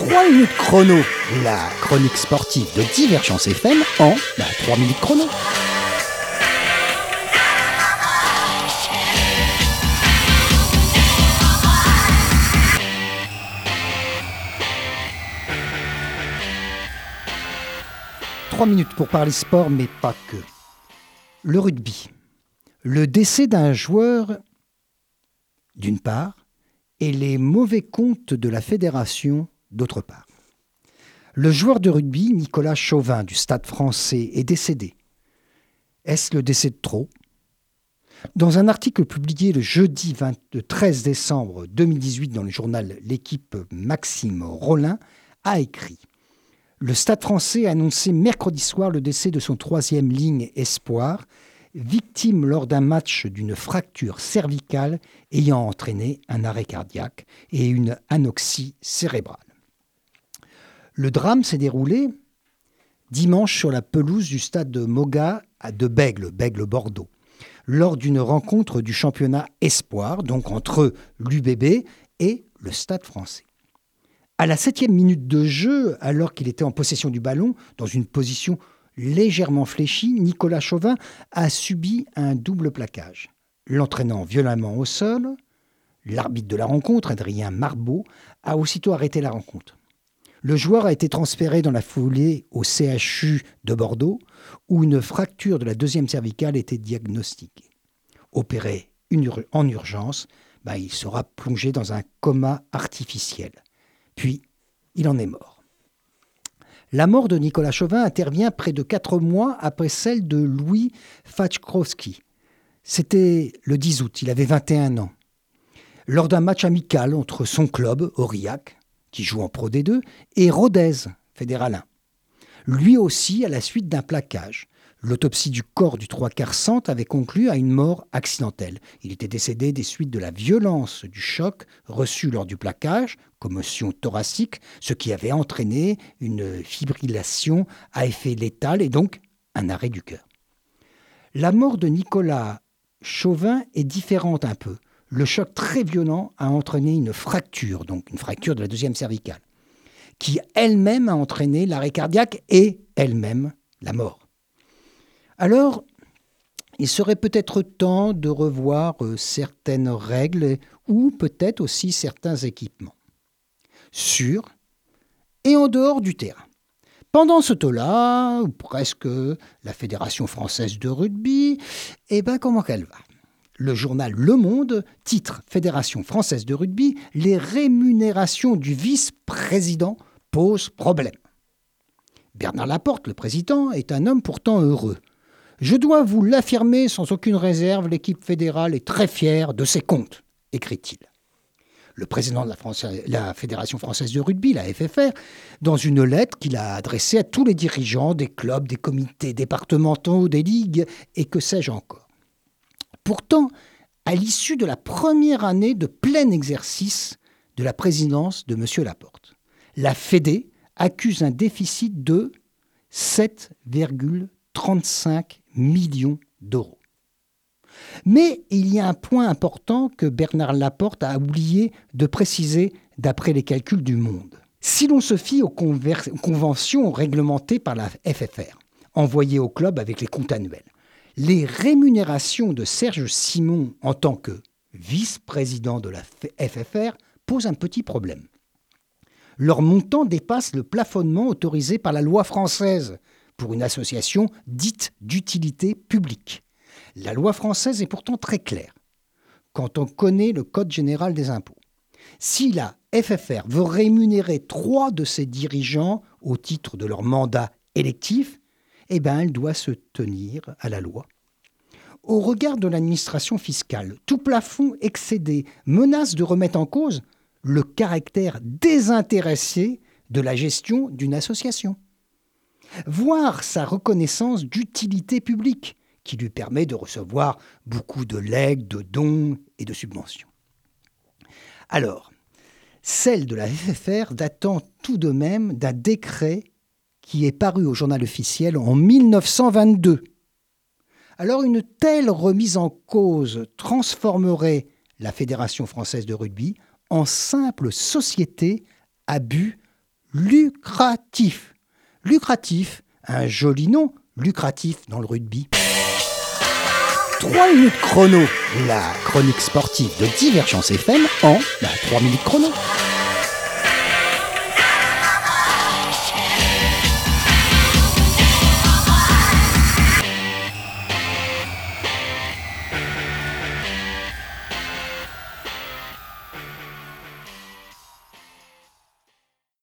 3 minutes chrono, la chronique sportive de Divergence FM en 3 minutes chrono. Trois minutes pour parler sport, mais pas que. Le rugby. Le décès d'un joueur, d'une part, et les mauvais comptes de la fédération, d'autre part. Le joueur de rugby, Nicolas Chauvin, du Stade français, est décédé. Est-ce le décès de trop? Dans un article publié le jeudi 13 décembre 2018 dans le journal L'équipe, Maxime Rollin a écrit Le Stade français a annoncé mercredi soir le décès de son troisième ligne espoir, victime lors d'un match d'une fracture cervicale ayant entraîné un arrêt cardiaque et une anoxie cérébrale. Le drame s'est déroulé dimanche sur la pelouse du stade de Moga de Bègle, Bègle Bordeaux, lors d'une rencontre du championnat Espoir, donc entre l'UBB et le stade français. À la septième minute de jeu, alors qu'il était en possession du ballon, dans une position légèrement fléchi, Nicolas Chauvin a subi un double plaquage, l'entraînant violemment au sol. L'arbitre de la rencontre, Adrien Marbeau, a aussitôt arrêté la rencontre. Le joueur a été transféré dans la foulée au CHU de Bordeaux, où une fracture de la deuxième cervicale était diagnostiquée. Opéré en urgence, bah, il sera plongé dans un coma artificiel. Puis, il en est mort. La mort de Nicolas Chauvin intervient près de quatre mois après celle de Louis Fachkowski. C'était le 10 août, il avait 21 ans. Lors d'un match amical entre son club, Aurillac, qui joue en Pro D2, et Rodez, fédéral Lui aussi à la suite d'un plaquage. L'autopsie du corps du trois quarts centre avait conclu à une mort accidentelle. Il était décédé des suites de la violence du choc reçu lors du plaquage, commotion thoracique, ce qui avait entraîné une fibrillation à effet létal et donc un arrêt du cœur. La mort de Nicolas Chauvin est différente un peu. Le choc très violent a entraîné une fracture, donc une fracture de la deuxième cervicale, qui elle-même a entraîné l'arrêt cardiaque et elle-même la mort. Alors, il serait peut-être temps de revoir euh, certaines règles ou peut-être aussi certains équipements. Sur et en dehors du terrain. Pendant ce temps-là, ou presque la Fédération française de rugby, eh bien comment qu'elle va? Le journal Le Monde titre Fédération française de rugby, les rémunérations du vice-président posent problème. Bernard Laporte, le président, est un homme pourtant heureux. Je dois vous l'affirmer sans aucune réserve, l'équipe fédérale est très fière de ses comptes, écrit-il. Le président de la, Fédération française de rugby, la FFR, dans une lettre qu'il a adressée à tous les dirigeants des clubs, des comités départementaux, des ligues et que sais-je encore. Pourtant, à l'issue de la première année de plein exercice de la présidence de M. Laporte, la Fédé accuse un déficit de 7,35 millions d'euros. Mais il y a un point important que Bernard Laporte a oublié de préciser d'après les calculs du Monde. Si l'on se fie aux conventions réglementées par la FFR, envoyées au club avec les comptes annuels, les rémunérations de Serge Simon en tant que vice-président de la FFR posent un petit problème. Leur montant dépasse le plafonnement autorisé par la loi française pour une association dite d'utilité publique. La loi française est pourtant très claire quand on connaît le Code général des impôts. Si la FFR veut rémunérer trois de ses dirigeants au titre de leur mandat électif, eh bien, elle doit se tenir à la loi. Au regard de l'administration fiscale, tout plafond excédé menace de remettre en cause le caractère désintéressé de la gestion d'une association voire sa reconnaissance d'utilité publique, qui lui permet de recevoir beaucoup de legs, de dons et de subventions. Alors, celle de la FFR datant tout de même d'un décret qui est paru au journal officiel en 1922. Alors une telle remise en cause transformerait la Fédération française de rugby en simple société à but lucratif. Lucratif, un joli nom, lucratif dans le rugby. 3 minutes chrono, la chronique sportive de Divergence FM en 3 minutes chrono.